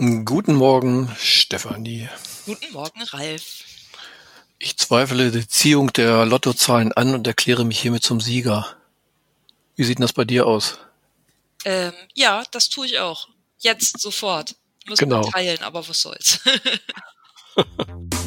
Guten Morgen, Stefanie. Guten Morgen, Ralf. Ich zweifle die Ziehung der Lottozahlen an und erkläre mich hiermit zum Sieger. Wie sieht denn das bei dir aus? Ähm, ja, das tue ich auch. Jetzt, sofort. Müssen Genau. teilen, aber was soll's.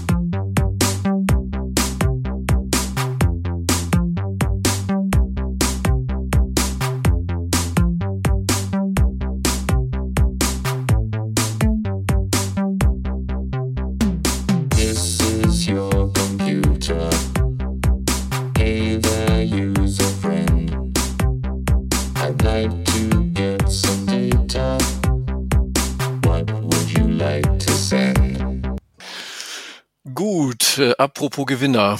äh, apropos Gewinner.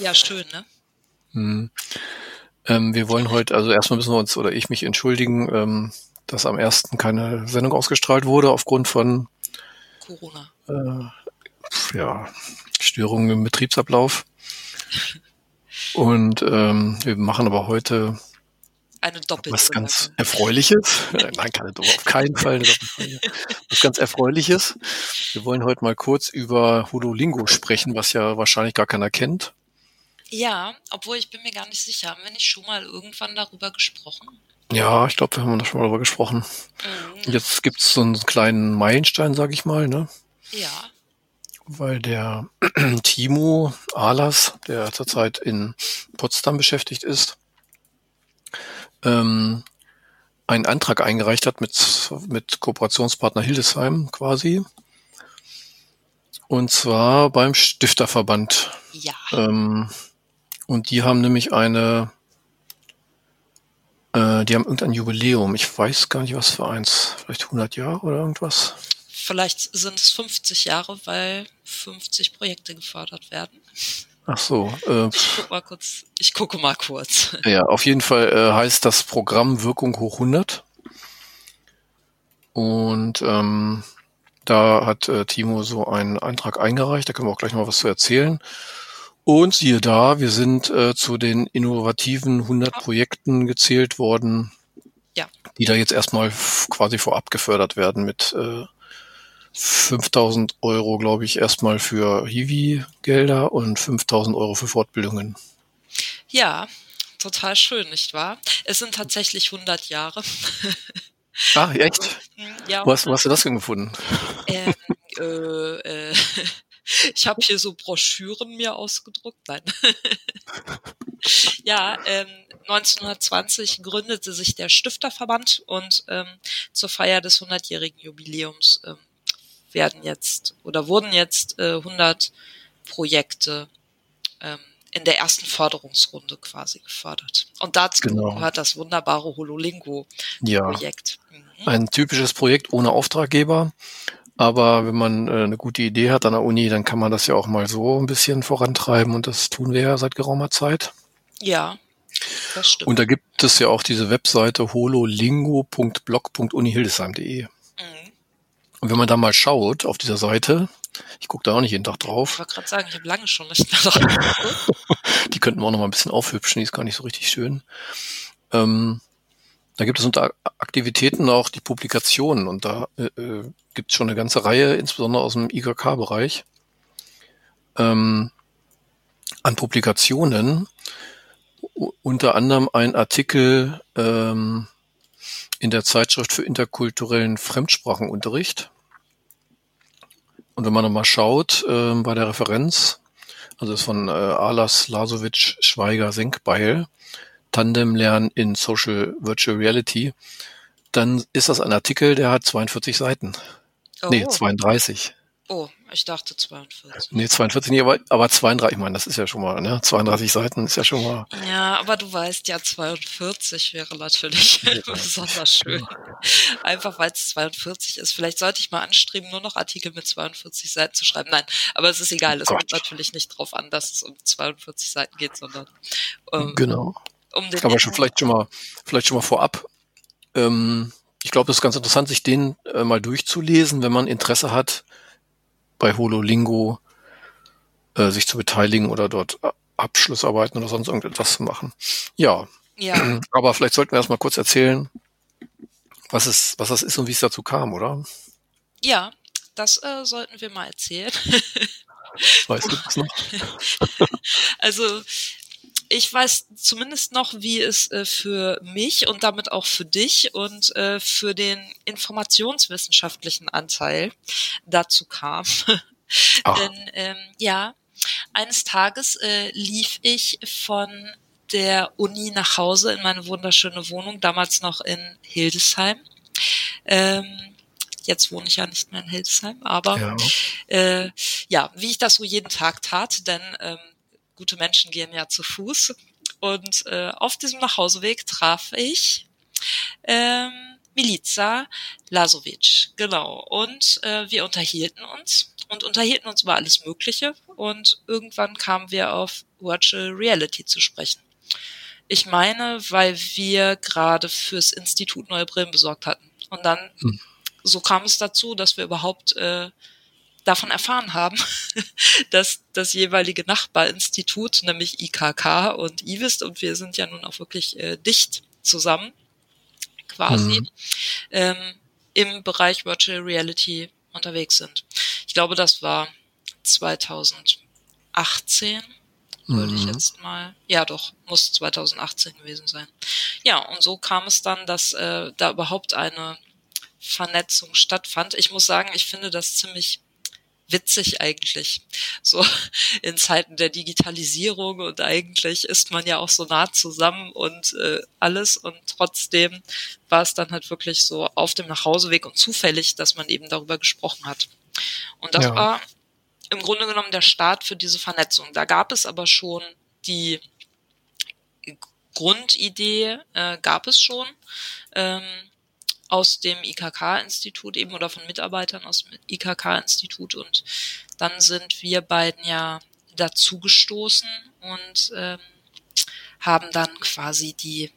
ja, schön, ne? Hm. Ähm, wir wollen heute, also erstmal müssen wir uns oder ich mich entschuldigen, ähm, dass am ersten keine Sendung ausgestrahlt wurde aufgrund von Corona. äh, ja, Störungen im Betriebsablauf. Und ähm, wir machen aber heute Eine doppelte. was ganz. Erfreuliches. Äh, Nein, keine Doppel, auf keinen Fall eine Doppelfolge. Was ganz Erfreuliches. Wir wollen heute mal kurz über Hololingo sprechen, was ja wahrscheinlich gar keiner kennt. Ja, obwohl ich bin mir gar nicht sicher. Haben wir nicht schon mal irgendwann darüber gesprochen? Ja, ich glaube, wir haben da schon mal drüber gesprochen. Mhm. Jetzt gibt's so einen kleinen Meilenstein, sag ich mal, ne? Ja. Weil der Timo Ahlers, der zurzeit in Potsdam beschäftigt ist, ähm, einen Antrag eingereicht hat mit, mit Kooperationspartner Hildesheim quasi. Und zwar beim Stifterverband. Ja. Ähm, und die haben nämlich eine, äh, die haben irgendein Jubiläum. Ich weiß gar nicht, was für eins. Vielleicht 100 Jahre oder irgendwas. Vielleicht sind es 50 Jahre, weil 50 Projekte gefördert werden. Ach so. Äh, Ich guck mal kurz. Ich gucke mal kurz. ja, auf jeden Fall äh, heißt das Programm Wirkung hoch 100. Und ähm, da hat äh, Timo so einen Antrag eingereicht. Da können wir auch gleich noch was zu erzählen. Und siehe da, wir sind äh, zu den innovativen 100 Projekten gezählt worden, Ja. die da jetzt erstmal quasi vorab gefördert werden mit äh, 5000 Euro, glaube ich, erstmal für Hiwi-Gelder und 5000 Euro für Fortbildungen. Ja, total schön, nicht wahr? Es sind tatsächlich 100 Jahre. Ah, echt? Ja, Wo hast, wo hast du das denn gefunden? Ähm, äh, äh, ich habe hier so Broschüren mir ausgedruckt. Nein. ja, ähm, 1920 gründete sich der Stifterverband und ähm, zur Feier des 100-jährigen Jubiläums ähm, werden jetzt oder wurden jetzt äh, 100 Projekte ähm, in der ersten Förderungsrunde quasi gefördert. Und dazu Genau. gehört das wunderbare Hololingo-Projekt. Ja, Mhm. ein typisches Projekt ohne Auftraggeber. Aber wenn man äh, eine gute Idee hat an der Uni, dann kann man das ja auch mal so ein bisschen vorantreiben und das tun wir ja seit geraumer Zeit. Ja, das stimmt. Und da gibt es ja auch diese Webseite hololingo.blog.unihildesheim.de. Und wenn man da mal schaut auf dieser Seite, ich gucke da auch nicht jeden Tag Ich drauf, wollte gerade sagen, ich habe lange schon nicht mehr drauf die könnten wir auch noch mal ein bisschen aufhübschen, die ist gar nicht so richtig schön. Ähm, da gibt es unter Aktivitäten auch die Publikationen und da äh, äh, gibt es schon eine ganze Reihe, insbesondere aus dem IGK-Bereich, ähm, an Publikationen. U unter anderem ein Artikel ähm, in der Zeitschrift für interkulturellen Fremdsprachenunterricht. Und wenn man nochmal schaut ähm, bei der Referenz, also das ist von äh, Alas Lasovic Schweiger Senkbeil, Tandem Lernen in Social Virtual Reality, dann ist das ein Artikel, der hat 42 Seiten. Oh, Nee, 32. oh, ich dachte 42. Nee, 42 nicht, aber, aber 32, ich meine, das ist ja schon mal, ne? 32 Seiten ist ja schon mal. Ja, aber du weißt ja, 42 wäre natürlich besonders schön. Einfach weil es 42 ist. Vielleicht sollte ich mal anstreben, nur noch Artikel mit 42 Seiten zu schreiben. Nein, aber es ist egal. Es Gott. kommt natürlich nicht drauf an, dass es um 42 Seiten geht, sondern ähm, Genau. um den Aber schon vielleicht schon mal, vielleicht schon mal vorab. Ähm, ich glaube, es ist ganz interessant, sich den äh, mal durchzulesen, wenn man Interesse hat, bei Hololingo äh, sich zu beteiligen oder dort A- Abschlussarbeiten oder sonst irgendetwas zu machen. Ja, Ja, aber vielleicht sollten wir erst mal kurz erzählen, was es, was das ist und wie es dazu kam, oder? Ja, das äh, sollten wir mal erzählen. Weißt du das noch? Also ich weiß zumindest noch, wie es äh, für mich und damit auch für dich und äh, für den informationswissenschaftlichen Anteil dazu kam. Denn ähm, ja, eines Tages äh, lief ich von der Uni nach Hause in meine wunderschöne Wohnung, damals noch in Hildesheim. Ähm, jetzt wohne ich ja nicht mehr in Hildesheim, aber Ja. äh, ja, wie ich das so jeden Tag tat, denn ähm, gute Menschen gehen ja zu Fuß. Und äh, auf diesem Nachhauseweg traf ich ähm, Milica Lasovic, genau. Und äh, wir unterhielten uns und unterhielten uns über alles Mögliche. Und irgendwann kamen wir auf Virtual Reality zu sprechen. Ich meine, weil wir gerade fürs Institut neue Brillen besorgt hatten. Und dann, Hm. so kam es dazu, dass wir überhaupt äh, davon erfahren haben, dass das jeweilige Nachbarinstitut, nämlich IKK und IWIST, und wir sind ja nun auch wirklich äh, dicht zusammen, quasi, Mhm. ähm, im Bereich Virtual Reality unterwegs sind. Ich glaube, das war 2018, würde ich Mhm. jetzt mal, ja doch, muss 2018 gewesen sein. Ja, und so kam es dann, dass äh, da überhaupt eine Vernetzung stattfand. Ich muss sagen, ich finde das ziemlich witzig eigentlich. So in Zeiten der Digitalisierung und eigentlich ist man ja auch so nah zusammen und äh, alles und trotzdem war es dann halt wirklich so auf dem Nachhauseweg und zufällig, dass man eben darüber gesprochen hat. Und das Ja. war im Grunde genommen der Start für diese Vernetzung. Da gab es aber schon die Grundidee, äh, gab es schon. Ähm, aus dem IKK-Institut eben oder von Mitarbeitern aus dem IKK-Institut und dann sind wir beiden ja dazugestoßen und ähm, haben dann quasi die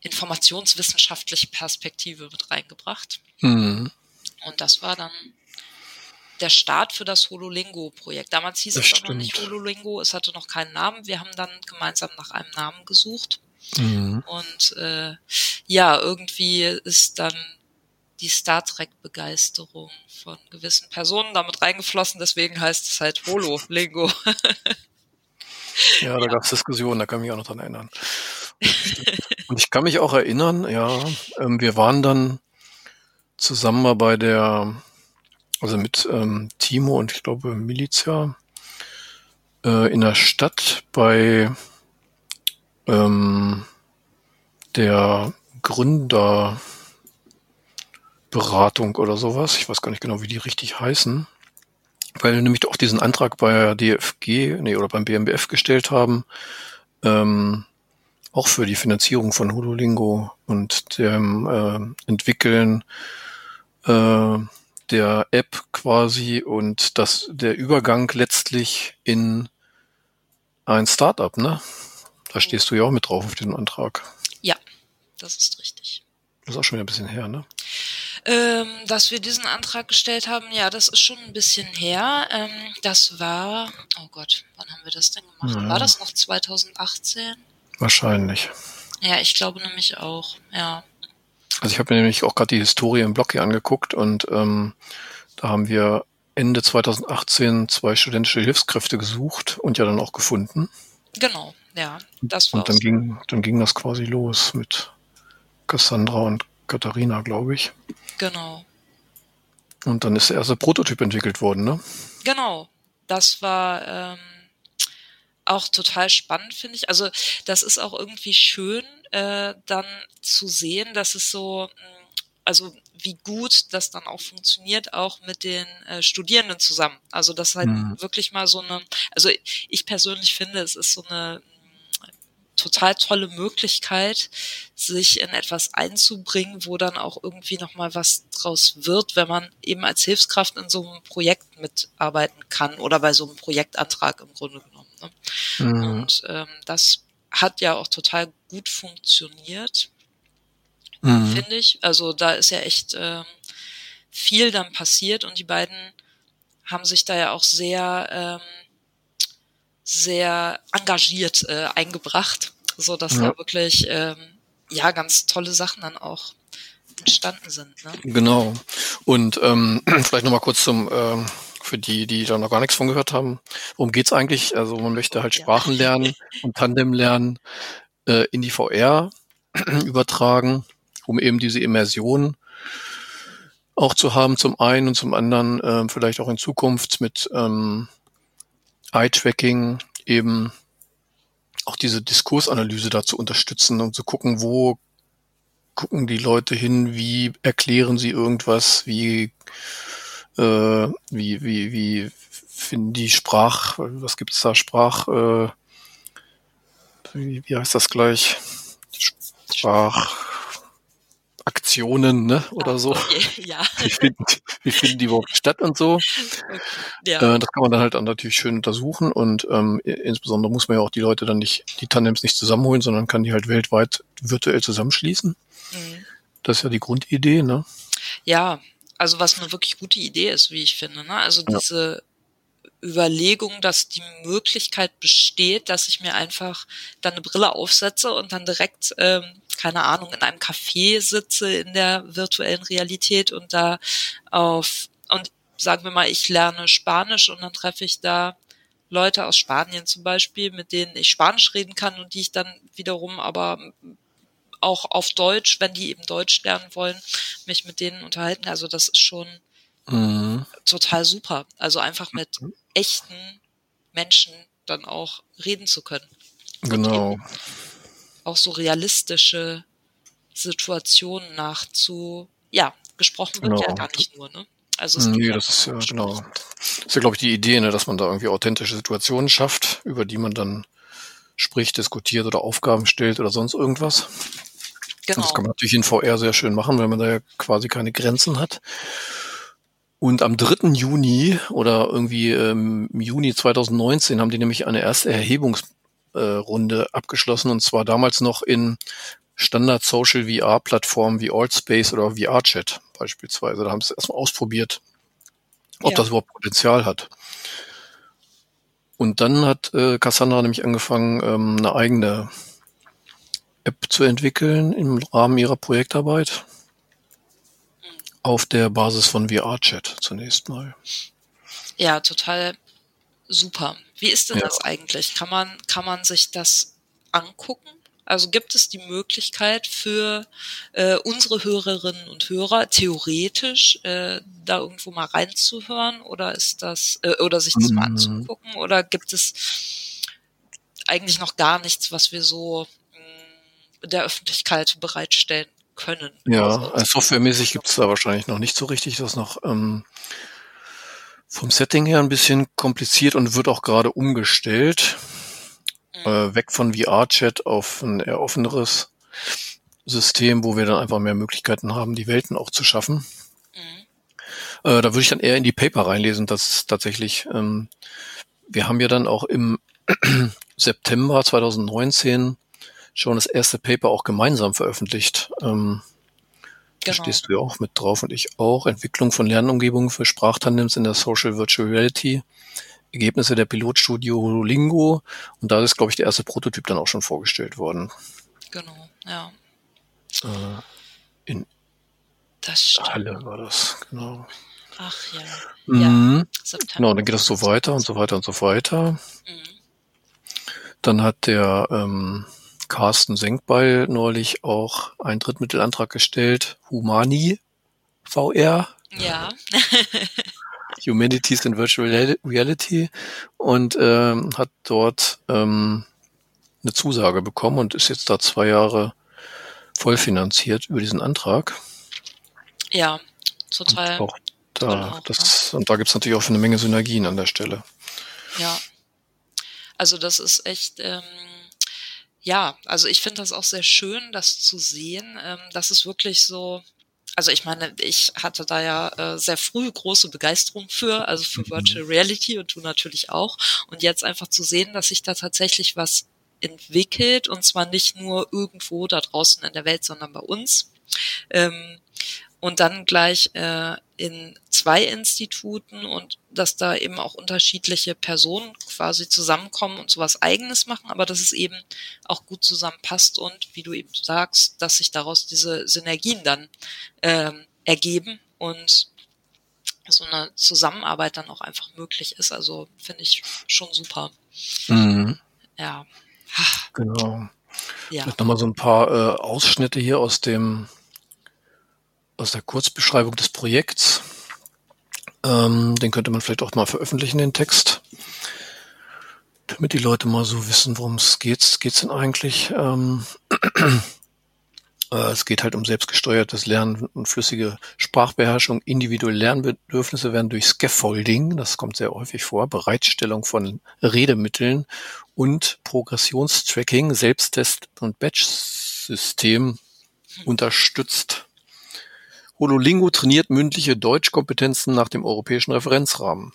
informationswissenschaftliche Perspektive mit reingebracht. Mhm. Und das war dann der Start für das Hololingo-Projekt. Damals hieß Das es auch noch nicht stimmt. Hololingo, es hatte noch keinen Namen. Wir haben dann gemeinsam nach einem Namen gesucht. Mhm. Und äh, ja, irgendwie ist dann die Star Trek-Begeisterung von gewissen Personen damit reingeflossen. Deswegen heißt es halt Holo-Lingo. Ja, da gab es Diskussionen, da kann ich mich auch noch dran erinnern. Und ich kann mich auch erinnern, ja, ähm, wir waren dann zusammen mal bei der, also mit ähm, Timo und ich glaube Militia äh, in der Stadt bei ähm, der Gründerberatung oder sowas. Ich weiß gar nicht genau, wie die richtig heißen. Weil wir nämlich auch diesen Antrag bei DFG, nee, oder beim BMBF gestellt haben, ähm, auch für die Finanzierung von Hololingo und dem äh, Entwickeln äh, der App quasi und das der Übergang letztlich in ein Startup, ne? Da stehst du ja auch mit drauf auf diesem Antrag. ja, das ist richtig. Das ist auch schon wieder ein bisschen her, ne? Ähm, dass wir diesen Antrag gestellt haben, ja, das ist schon ein bisschen her. Ähm, das war, oh Gott, wann haben wir das denn gemacht? Ja. War das noch 2018? Wahrscheinlich. Ja, ich glaube nämlich auch, ja. Also ich habe mir nämlich auch gerade die Historie im Blog hier angeguckt und ähm, da haben wir Ende 2018 zwei studentische Hilfskräfte gesucht und ja dann auch gefunden. Genau, ja. Das war Und dann ging, dann ging das quasi los mit Cassandra und Katharina, glaube ich. genau. Und dann ist der erste Prototyp entwickelt worden, ne? Genau, das war ähm, auch total spannend, finde ich. Also das ist auch irgendwie schön, äh, dann zu sehen, dass es so, mh, also wie gut das dann auch funktioniert, auch mit den äh, Studierenden zusammen. Also das halt Mhm. wirklich mal so eine, also ich persönlich finde, es ist so eine total tolle Möglichkeit, sich in etwas einzubringen, wo dann auch irgendwie nochmal was draus wird, wenn man eben als Hilfskraft in so einem Projekt mitarbeiten kann oder bei so einem Projektantrag im Grunde genommen. Ne? Mhm. Und ähm, das hat ja auch total gut funktioniert, Mhm. finde ich. Also da ist ja echt ähm, viel dann passiert und die beiden haben sich da ja auch sehr, ähm, sehr engagiert äh, eingebracht, so dass Ja. da wirklich ähm, ja ganz tolle Sachen dann auch entstanden sind. Ne? Genau. Und ähm, vielleicht nochmal kurz zum, ähm, für die, die da noch gar nichts von gehört haben. Worum geht's eigentlich? Also man möchte halt Ja. Sprachen lernen und Tandem lernen äh, in die VR übertragen, um eben diese Immersion auch zu haben zum einen und zum anderen ähm, vielleicht auch in Zukunft mit ähm, Eye-Tracking eben auch diese Diskursanalyse da zu unterstützen und zu gucken, wo gucken die Leute hin, wie erklären sie irgendwas, wie äh, wie wie wie finden die Sprach, was gibt's da Sprach, äh, wie, wie heißt das gleich? Sprachaktionen, ne, oder so. Okay, ja. Wie finden, wie finden die überhaupt statt und so? Okay. ja. Äh, das kann man dann halt dann natürlich schön untersuchen und ähm, insbesondere muss man ja auch die Leute dann nicht, die Tandems nicht zusammenholen, sondern kann die halt weltweit virtuell zusammenschließen. Mhm. Das ist ja die Grundidee, ne? Ja, also was eine wirklich gute Idee ist, wie ich finde. Ne? Also diese Überlegung, dass die Möglichkeit besteht, dass ich mir einfach dann eine Brille aufsetze und dann direkt, ähm, keine Ahnung, in einem Café sitze in der virtuellen Realität und da auf, und sagen wir mal, ich lerne Spanisch und dann treffe ich da Leute aus Spanien zum Beispiel, mit denen ich Spanisch reden kann und die ich dann wiederum aber auch auf Deutsch, wenn die eben Deutsch lernen wollen, mich mit denen unterhalten. Also das ist schon Mhm. total super. Also einfach mit echten Menschen dann auch reden zu können. Genau. Auch so realistische Situationen nachzu, ja, gesprochen wird Genau. ja gar nicht nur, ne? Also es gibt Nee, das ist ja, genau. Das ist ja, glaube ich, die Idee, ne, dass man da irgendwie authentische Situationen schafft, über die man dann spricht, diskutiert oder Aufgaben stellt oder sonst irgendwas. Genau. Das kann man natürlich in VR sehr schön machen, weil man da ja quasi keine Grenzen hat. Und am 3. Juni oder irgendwie ähm, im Juni 2019 haben die nämlich eine erste Erhebungsrunde äh, abgeschlossen und zwar damals noch in Standard Social VR Plattformen wie Altspace oder VRChat beispielsweise. Da haben sie es erstmal ausprobiert, ob Ja. das überhaupt Potenzial hat. Und dann hat äh, Cassandra nämlich angefangen, ähm, eine eigene App zu entwickeln im Rahmen ihrer Projektarbeit. Auf der Basis von VR-Chat zunächst mal. Ja, total super. Wie ist denn Ja. das eigentlich? Kann man, kann man sich das angucken? Also gibt es die Möglichkeit für äh, unsere Hörerinnen und Hörer theoretisch äh, da irgendwo mal reinzuhören oder ist das äh, oder sich das mal Mhm. anzugucken oder gibt es eigentlich noch gar nichts, was wir so mh, der Öffentlichkeit bereitstellen können? Ja, Also, äh, softwaremäßig gibt's da wahrscheinlich noch nicht so richtig. Das ist noch ähm, vom Setting her ein bisschen kompliziert und wird auch gerade umgestellt. Mhm. Äh, weg von VR-Chat auf ein eher offeneres System, wo wir dann einfach mehr Möglichkeiten haben, die Welten auch zu schaffen. mhm. Äh, da würde ich dann eher in die Paper reinlesen, dass tatsächlich, ähm, wir haben ja dann auch im September 2019 schon das erste Paper auch gemeinsam veröffentlicht. Ähm, Da Genau. stehst du ja auch mit drauf und ich auch. Entwicklung von Lernumgebungen für Sprachtandems in der Social Virtual Reality. Ergebnisse der Pilotstudio Hololingo. Und da ist, glaube ich, der erste Prototyp dann auch schon vorgestellt worden. Genau, ja. Äh, in. Halle war das, genau. Ach ja. Mhm. September. Genau, dann geht das so weiter und so weiter und so weiter. Mhm. Dann hat der ähm, Carsten Senkbeil neulich auch einen Drittmittelantrag gestellt. Humani VR, Ja, Humanities in Virtual Real- Reality und ähm, hat dort ähm, eine Zusage bekommen und ist jetzt da zwei Jahre vollfinanziert über diesen Antrag. ja, total. Auch da, Genau, das, und da gibt's natürlich auch schon eine Menge Synergien an der Stelle. Ja. Also das ist echt, ähm, ja, also ich finde das auch sehr schön, das zu sehen. Ähm, das ist wirklich so, also ich meine, ich hatte da ja äh, sehr früh große Begeisterung für, also für Mhm. Virtual Reality und du natürlich auch. Und jetzt einfach zu sehen, dass sich da tatsächlich was entwickelt und zwar nicht nur irgendwo da draußen in der Welt, sondern bei uns. Ähm, und dann gleich äh, in zwei Instituten und dass da eben auch unterschiedliche Personen quasi zusammenkommen und sowas eigenes machen, aber dass es eben auch gut zusammenpasst und wie du eben sagst, dass sich daraus diese Synergien dann ähm, ergeben und so eine Zusammenarbeit dann auch einfach möglich ist. Also finde ich schon super. Mhm. Ja. Genau. Ja. Vielleicht nochmal so ein paar äh, Ausschnitte hier aus dem aus der Kurzbeschreibung des Projekts. Ähm, den könnte man vielleicht auch mal veröffentlichen, den Text. Damit die Leute mal so wissen, worum es geht. Geht's denn eigentlich? Ähm, äh, es geht halt um selbstgesteuertes Lernen und flüssige Sprachbeherrschung. Individuelle Lernbedürfnisse werden durch Scaffolding, das kommt sehr häufig vor, Bereitstellung von Redemitteln und Progressionstracking, Selbsttest und Batch-System unterstützt. Hololingo trainiert mündliche Deutschkompetenzen nach dem europäischen Referenzrahmen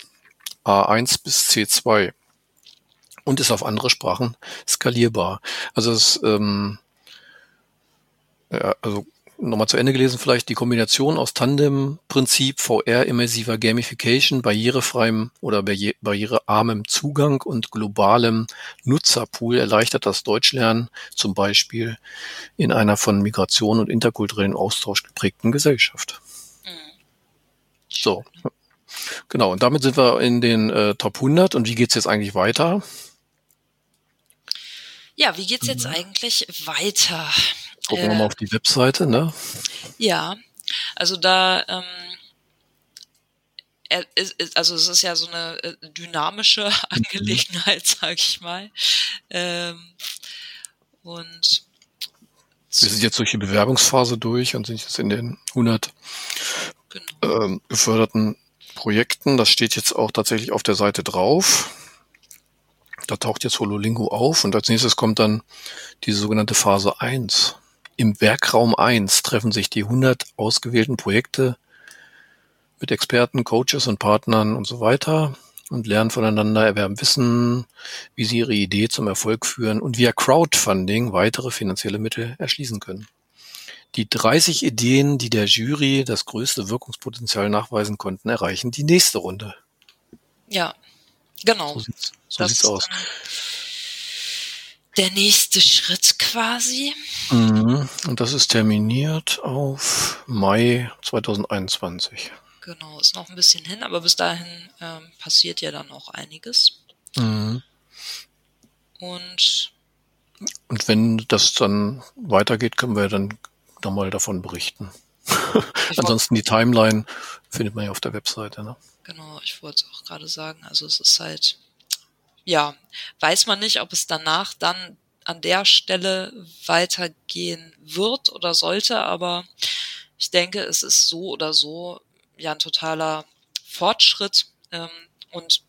A1 bis C2 und ist auf andere Sprachen skalierbar. Also es ähm, ja, also nochmal zu Ende gelesen vielleicht, die Kombination aus Tandem-Prinzip, VR, immersiver Gamification, barrierefreiem oder barri barrierearmem Zugang und globalem Nutzerpool erleichtert das Deutschlernen zum Beispiel in einer von Migration und interkulturellen Austausch geprägten Gesellschaft. So. Genau, und damit sind wir in den äh, Top 100. Und wie geht's jetzt eigentlich weiter? Ja, wie geht's jetzt eigentlich weiter? Gucken wir mal Äh, auf die Webseite, ne? Ja, also da, ähm, also es ist ja so eine äh, dynamische Angelegenheit, sag ich mal. Ähm, und Wir sind jetzt durch die Bewerbungsphase durch und sind jetzt in den 100 genau. ähm, geförderten Projekten. Das steht jetzt auch tatsächlich auf der Seite drauf. Da taucht jetzt Hololingo auf und als nächstes kommt dann diese sogenannte Phase 1. Im Werkraum 1 treffen sich die 100 ausgewählten Projekte mit Experten, Coaches und Partnern und so weiter und lernen voneinander, erwerben Wissen, wie sie ihre Idee zum Erfolg führen und via Crowdfunding weitere finanzielle Mittel erschließen können. Die 30 Ideen, die der Jury das größte Wirkungspotenzial nachweisen konnten, erreichen die nächste Runde. Ja, genau. So sieht's, so Das sieht's aus. Der nächste Schritt quasi. Mhm. Und das ist terminiert auf Mai 2021. Genau, ist noch ein bisschen hin, aber bis dahin ähm, passiert ja dann auch einiges. Mhm. Und Und wenn das dann weitergeht, können wir dann nochmal davon berichten. Ansonsten die Timeline findet man ja auf der Webseite. Ne? genau, ich wollte es auch gerade sagen. Also es ist halt, ja, weiß man nicht, ob es danach dann an der Stelle weitergehen wird oder sollte, aber ich denke, es ist so oder so ja ein totaler Fortschritt ähm, und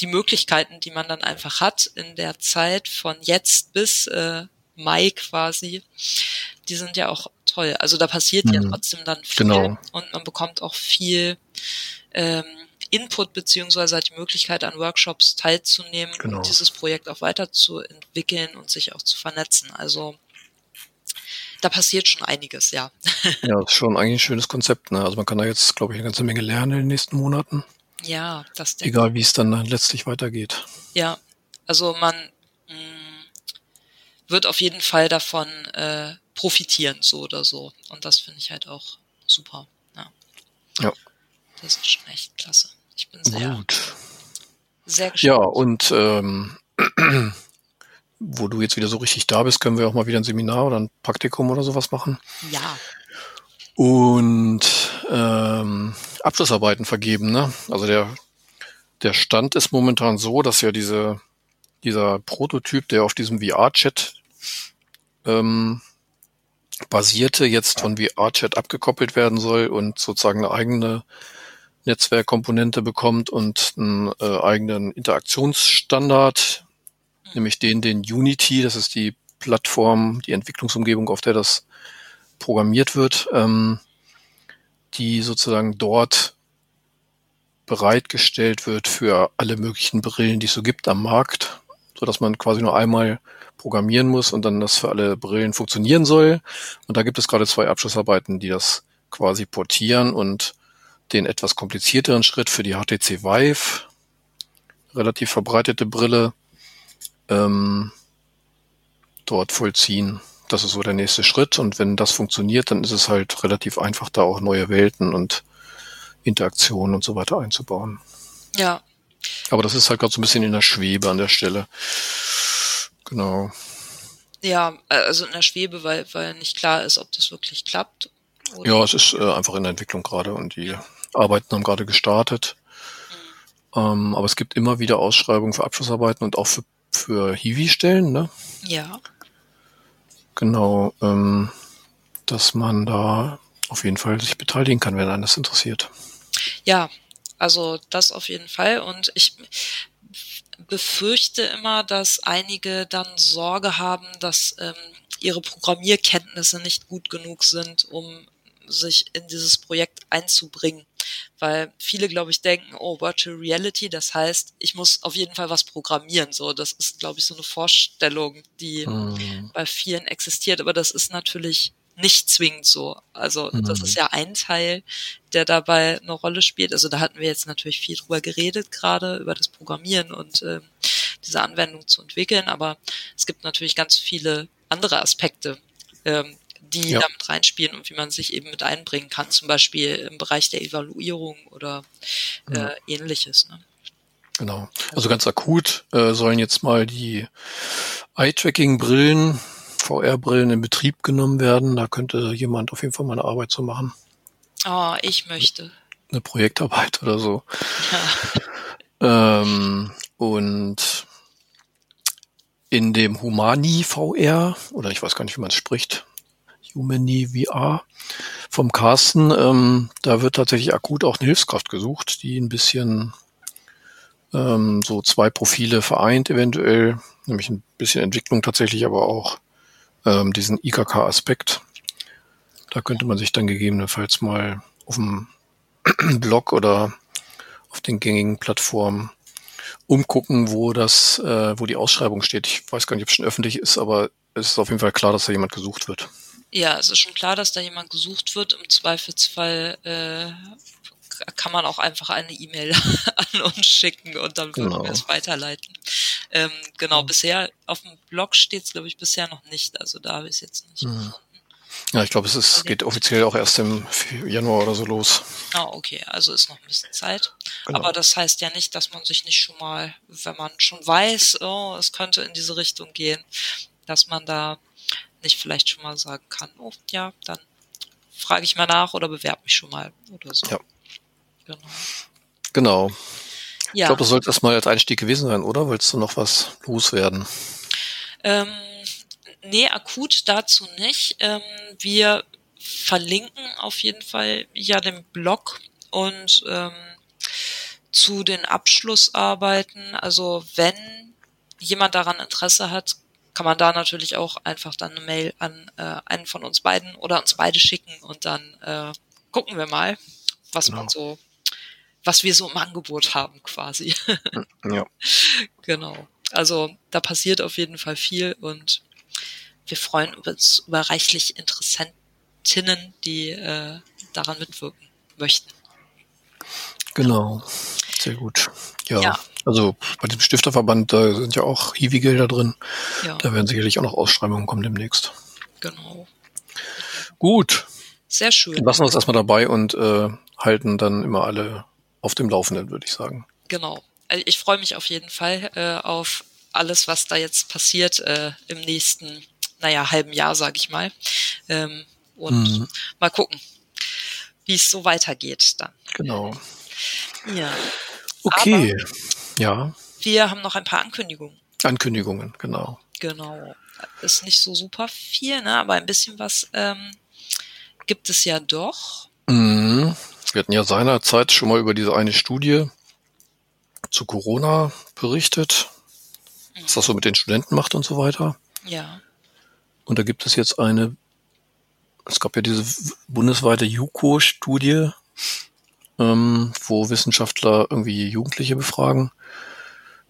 die Möglichkeiten, die man dann einfach hat in der Zeit von jetzt bis äh, Mai quasi, die sind ja auch toll. Also da passiert ja Mhm. trotzdem dann viel Genau. und man bekommt auch viel ähm, Input beziehungsweise hat die Möglichkeit an Workshops teilzunehmen Genau. und dieses Projekt auch weiterzuentwickeln und sich auch zu vernetzen. Also da passiert schon einiges, ja. Ja, das ist schon eigentlich ein schönes Konzept. Ne? Also man kann da jetzt, glaube ich, eine ganze Menge lernen in den nächsten Monaten. Ja, das denke Egal, wie es dann letztlich weitergeht. Ja, also man mh, wird auf jeden Fall davon äh, profitieren, so oder so. Und das finde ich halt auch super. Ja. Ja. Das ist schon echt klasse. Ich bin sehr, Gut. sehr Ja, gespannt. und ähm, wo du jetzt wieder so richtig da bist, können wir auch mal wieder ein Seminar oder ein Praktikum oder sowas machen. Ja, Und ähm, Abschlussarbeiten vergeben. Ne? Also der, der Stand ist momentan so, dass ja diese, dieser Prototyp, der auf diesem VR-Chat ähm, basierte, jetzt von VR-Chat abgekoppelt werden soll und sozusagen eine eigene Netzwerkkomponente bekommt und einen äh, eigenen Interaktionsstandard, nämlich den, den Unity, das ist die Plattform, die Entwicklungsumgebung, auf der das programmiert wird, ähm, die sozusagen dort bereitgestellt wird für alle möglichen Brillen, die es so gibt am Markt, so dass man quasi nur einmal programmieren muss und dann das für alle Brillen funktionieren soll. Und da gibt es gerade zwei Abschlussarbeiten, die das quasi portieren und den etwas komplizierteren Schritt für die HTC Vive, relativ verbreitete Brille, ähm, dort vollziehen. Das ist so der nächste Schritt. Und wenn das funktioniert, dann ist es halt relativ einfach, da auch neue Welten und Interaktionen und so weiter einzubauen. Ja, Aber das ist halt gerade so ein bisschen in der Schwebe an der Stelle. Genau. ja, also in der Schwebe, weil, weil nicht klar ist, ob das wirklich klappt. Oder? Ja, es ist äh, einfach in der Entwicklung gerade und die Arbeiten haben gerade gestartet. Ähm, aber es gibt immer wieder Ausschreibungen für Abschlussarbeiten und auch für, für Hiwi-Stellen, ne? Ja, Genau, ähm, dass man da auf jeden Fall sich beteiligen kann, wenn einen das interessiert. ja, also das auf jeden Fall. Und ich befürchte immer, dass einige dann Sorge haben, dass ähm, ihre Programmierkenntnisse nicht gut genug sind, um sich in dieses Projekt einzubringen. Weil viele, glaube ich, denken, oh, Virtual Reality, das heißt, ich muss auf jeden Fall was programmieren. So, das ist, glaube ich, so eine Vorstellung, die Mhm. bei vielen existiert, aber das ist natürlich nicht zwingend so. Also das Mhm. ist ja ein Teil, der dabei eine Rolle spielt. Also da hatten wir jetzt natürlich viel drüber geredet, gerade über das Programmieren und ähm, diese Anwendung zu entwickeln, aber es gibt natürlich ganz viele andere Aspekte, ähm, die Ja. damit reinspielen und wie man sich eben mit einbringen kann, zum Beispiel im Bereich der Evaluierung oder äh, Ja. ähnliches. Ne? Genau. Also ganz akut äh, sollen jetzt mal die Eye-Tracking-Brillen, VR-Brillen in Betrieb genommen werden. Da könnte jemand auf jeden Fall mal eine Arbeit zu machen. Oh, ich möchte. Eine Projektarbeit oder so. Ja. Ähm, und in dem Humani VR, oder ich weiß gar nicht, wie man es spricht, Humani VR vom Carsten, ähm, da wird tatsächlich akut auch eine Hilfskraft gesucht, die ein bisschen ähm, so zwei Profile vereint eventuell, nämlich ein bisschen Entwicklung tatsächlich, aber auch ähm, diesen IKK-Aspekt. Da könnte man sich dann gegebenenfalls mal auf dem Blog oder auf den gängigen Plattformen umgucken, wo das, äh, wo die Ausschreibung steht. Ich weiß gar nicht, ob es schon öffentlich ist, aber es ist auf jeden Fall klar, dass da jemand gesucht wird. Ja, es ist schon klar, dass da jemand gesucht wird. Im Zweifelsfall äh, kann man auch einfach eine E-Mail an uns schicken und dann würden Genau. wir es weiterleiten. Ähm, genau, bisher auf dem Blog steht es, glaube ich, bisher noch nicht. Also da habe ich es jetzt nicht Mhm. gefunden. Ja, ich glaube, es ist, geht offiziell auch erst im Januar oder so los. Ah, okay, also ist noch ein bisschen Zeit. Genau. Aber das heißt ja nicht, dass man sich nicht schon mal, wenn man schon weiß, oh, es könnte in diese Richtung gehen, dass man da nicht vielleicht schon mal sagen kann, oh ja, dann frage ich mal nach oder bewerbe mich schon mal oder so. Ja. Genau. Genau. Ich Ja. glaube, das sollte erstmal als Einstieg gewesen sein, oder? Willst du noch was loswerden? Ähm, nee, akut dazu nicht. Ähm, wir verlinken auf jeden Fall ja den Blog und ähm, zu den Abschlussarbeiten. Also wenn jemand daran Interesse hat, kann man da natürlich auch einfach dann eine Mail an äh, einen von uns beiden oder uns beide schicken und dann äh, gucken wir mal, was man Genau. so, was wir so im Angebot haben quasi. Ja. Genau. Also da passiert auf jeden Fall viel und wir freuen uns über reichlich Interessentinnen, die äh, daran mitwirken möchten. Genau. Sehr gut. Ja. Ja. Also bei dem Stifterverband, da sind ja auch Hiwi-Gelder drin. Ja, Da werden sicherlich auch noch Ausschreibungen kommen demnächst. genau. Gut. Sehr schön. Lassen wir uns erstmal dabei und äh, halten dann immer alle auf dem Laufenden, würde ich sagen. Genau. Also ich freue mich auf jeden Fall äh, auf alles, was da jetzt passiert äh, im nächsten, naja, halben Jahr, sage ich mal. Ähm, und Mhm. mal gucken, wie es so weitergeht dann. Genau. Ja. Okay. Ja. Wir haben noch ein paar Ankündigungen. Ankündigungen, genau. Genau. Ist nicht so super viel, ne? aber ein bisschen was ähm, gibt es ja doch. Mhm. Wir hatten ja seinerzeit schon mal über diese eine Studie zu Corona berichtet, was das so mit den Studenten macht und so weiter. Ja. Und da gibt es jetzt eine, es gab ja diese bundesweite JUCO-Studie, ähm, wo Wissenschaftler irgendwie Jugendliche befragen,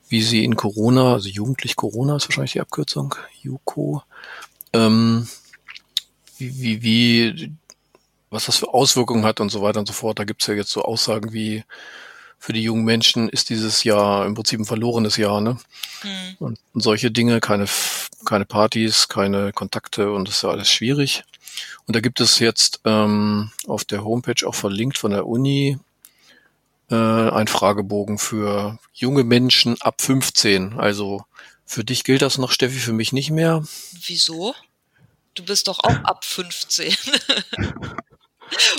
wie sie in Corona, also jugendlich Corona ist wahrscheinlich die Abkürzung, JUCO, ähm, wie, wie, wie was das für Auswirkungen hat und so weiter und so fort. Da gibt's ja jetzt so Aussagen wie, für die jungen Menschen ist dieses Jahr im Prinzip ein verlorenes Jahr, ne? Hm. Und, und solche Dinge, keine, keine Partys, keine Kontakte und das ist ja alles schwierig. Und da gibt es jetzt ähm, auf der Homepage auch verlinkt von der Uni äh, ein Fragebogen für junge Menschen ab 15. Also für dich gilt das noch, Steffi, für mich nicht mehr. Wieso? Du bist doch auch ab 15.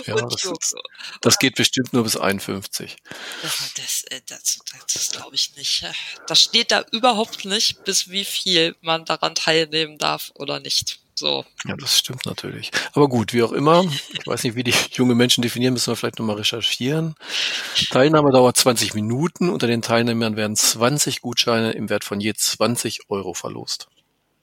Ja, das, ist, das geht bestimmt nur bis 51. Ja, Das, äh, das, das, das glaube ich nicht. Das steht da überhaupt nicht, bis wie viel man daran teilnehmen darf oder nicht. So. Ja, das stimmt natürlich. Aber gut, wie auch immer, ich weiß nicht, wie die junge Menschen definieren, müssen wir vielleicht nochmal recherchieren. Teilnahme dauert 20 Minuten. Unter den Teilnehmern werden 20 Gutscheine im Wert von je 20 Euro verlost.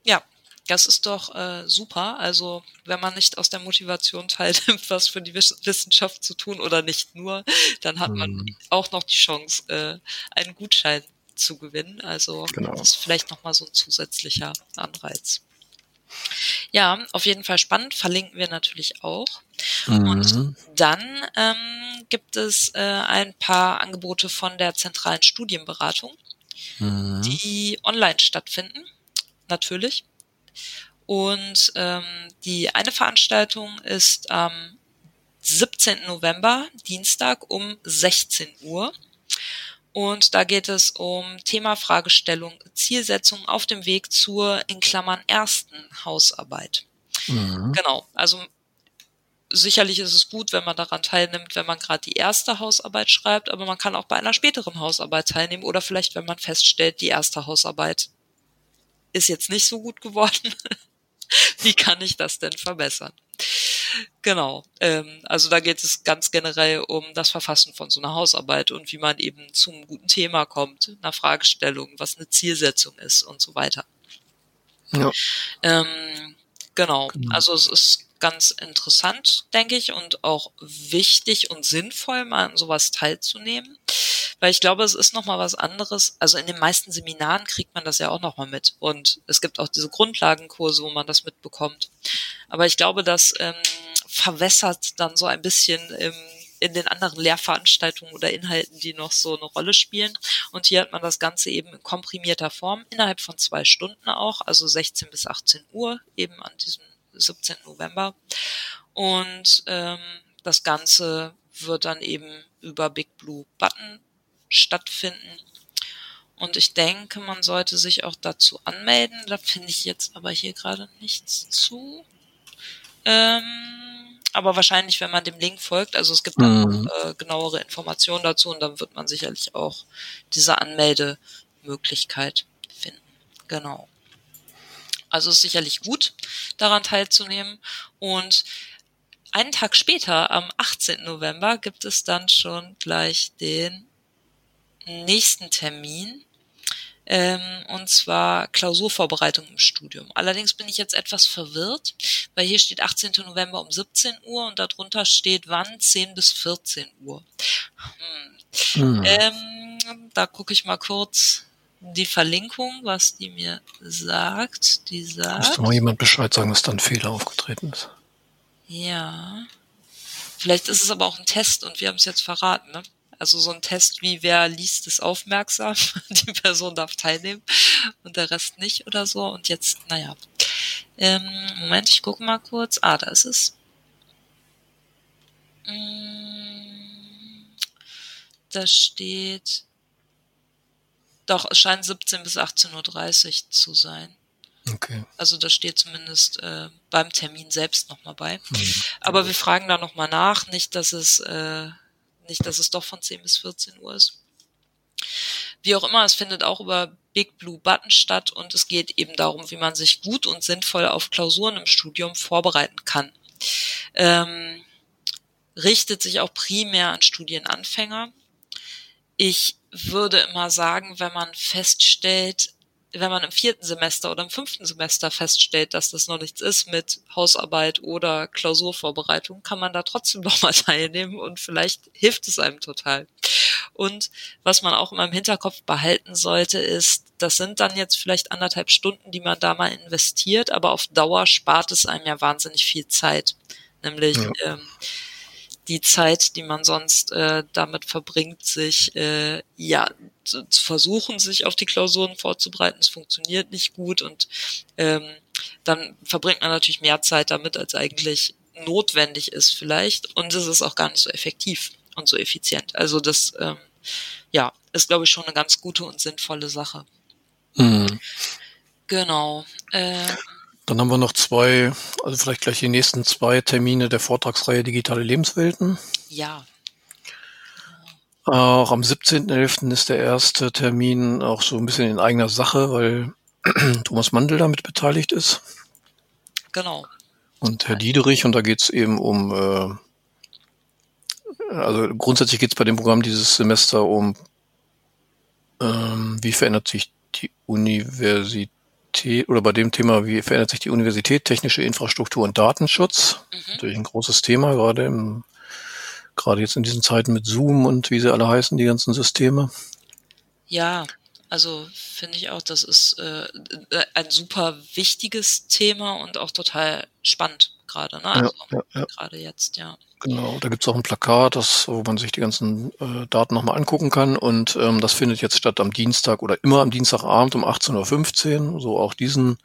Ja, das ist doch äh, super. Also wenn man nicht aus der Motivation teilnimmt, was für die Wiss- Wissenschaft zu tun oder nicht nur, dann hat man Hm. auch noch die Chance, äh, einen Gutschein zu gewinnen. Also Genau. das ist vielleicht nochmal so ein zusätzlicher Anreiz. Ja, auf jeden Fall spannend, verlinken wir natürlich auch. Mhm. Dann ähm, gibt es äh, ein paar Angebote von der zentralen Studienberatung, Mhm. die online stattfinden, natürlich. Und ähm, die eine Veranstaltung ist am 17. November, Dienstag um 16 Uhr. Und da geht es um Thema Fragestellung, Zielsetzung auf dem Weg zur, in Klammern, ersten Hausarbeit. Mhm. Genau, also sicherlich ist es gut, wenn man daran teilnimmt, wenn man gerade die erste Hausarbeit schreibt, aber man kann auch bei einer späteren Hausarbeit teilnehmen oder vielleicht, wenn man feststellt, die erste Hausarbeit ist jetzt nicht so gut geworden. Wie kann ich das denn verbessern? Genau, ähm, also da geht es ganz generell um das Verfassen von so einer Hausarbeit und wie man eben zum guten Thema kommt, einer Fragestellung, was eine Zielsetzung ist und so weiter. Ja. Ähm, genau. Genau. Also es ist ganz interessant, denke ich, und auch wichtig und sinnvoll, mal an sowas teilzunehmen. Weil ich glaube, es ist nochmal was anderes. Also in den meisten Seminaren kriegt man das ja auch nochmal mit. Und es gibt auch diese Grundlagenkurse, wo man das mitbekommt. Aber ich glaube, das ähm, verwässert dann so ein bisschen im, in den anderen Lehrveranstaltungen oder Inhalten, die noch so eine Rolle spielen. Und hier hat man das Ganze eben in komprimierter Form, innerhalb von zwei Stunden auch, also 16 bis 18 Uhr, eben an diesem 17. November. Und ähm, das Ganze wird dann eben über Big Blue Button stattfinden. Und ich denke, man sollte sich auch dazu anmelden. Da finde ich jetzt aber hier gerade nichts zu. Ähm, aber wahrscheinlich, wenn man dem Link folgt, also es gibt dann Mhm. auch, äh, genauere Informationen dazu und dann wird man sicherlich auch diese Anmeldemöglichkeit finden. Genau. Also es ist sicherlich gut, daran teilzunehmen. Und einen Tag später, am 18. November, gibt es dann schon gleich den nächsten Termin. Ähm, und zwar Klausurvorbereitung im Studium. Allerdings bin ich jetzt etwas verwirrt, weil hier steht 18. November um 17 Uhr und darunter steht wann 10 bis 14 Uhr. Hm. Mhm. Ähm, da gucke ich mal kurz die Verlinkung, was die mir sagt. Die sagt. Müsste mal jemand Bescheid sagen, dass da ein Fehler aufgetreten ist. Ja. Vielleicht ist es aber auch ein Test und wir haben es jetzt verraten, ne? Also so ein Test wie wer liest es aufmerksam, die Person darf teilnehmen und der Rest nicht oder so. Und jetzt, naja. Ähm, Moment, ich gucke mal kurz. Ah, da ist es. Mm, Da steht. Doch, es scheint 17 bis 18.30 Uhr zu sein. Okay. Also das steht zumindest äh, beim Termin selbst nochmal bei. Mhm. Aber wir fragen da nochmal nach, nicht, dass es äh, nicht, dass es doch von 10 bis 14 Uhr ist. Wie auch immer, es findet auch über Big Blue Button statt und es geht eben darum, wie man sich gut und sinnvoll auf Klausuren im Studium vorbereiten kann. Ähm, richtet sich auch primär an Studienanfänger. Ich würde immer sagen, wenn man feststellt, wenn man im vierten Semester oder im fünften Semester feststellt, dass das noch nichts ist mit Hausarbeit oder Klausurvorbereitung, kann man da trotzdem noch mal teilnehmen und vielleicht hilft es einem total. Und was man auch immer im Hinterkopf behalten sollte, ist, das sind dann jetzt vielleicht anderthalb Stunden, die man da mal investiert, aber auf Dauer spart es einem ja wahnsinnig viel Zeit. nämlich Ja. ähm, die Zeit, die man sonst äh, damit verbringt, sich äh, ja zu, zu versuchen, sich auf die Klausuren vorzubereiten. Es funktioniert nicht gut und ähm, dann verbringt man natürlich mehr Zeit damit, als eigentlich notwendig ist vielleicht. Und es ist auch gar nicht so effektiv und so effizient. Also das ähm, ja ist, glaube ich, schon eine ganz gute und sinnvolle Sache. Mhm. Genau. Äh, Dann haben wir noch zwei, also vielleicht gleich die nächsten zwei Termine der Vortragsreihe Digitale Lebenswelten. ja, Auch am 17.11. ist der erste Termin auch so ein bisschen in eigener Sache, weil Thomas Mandel damit beteiligt ist genau. und Herr Diederich. Und da geht es eben um, äh, also grundsätzlich geht es bei dem Programm dieses Semester um, ähm, wie verändert sich die Universität oder bei dem Thema, wie verändert sich die Universität, technische Infrastruktur und Datenschutz. Mhm. Natürlich ein großes Thema, gerade im, gerade jetzt in diesen Zeiten mit Zoom und wie sie alle heißen, die ganzen Systeme. Ja, also finde ich auch, das ist äh, ein super wichtiges Thema und auch total spannend gerade, ne? Also ja, ja. gerade jetzt, ja. Genau, da gibt's auch ein Plakat, das, wo man sich die ganzen äh, Daten nochmal angucken kann. Und ähm, das findet jetzt statt am Dienstag oder immer am Dienstagabend um 18.15 Uhr, so auch diesen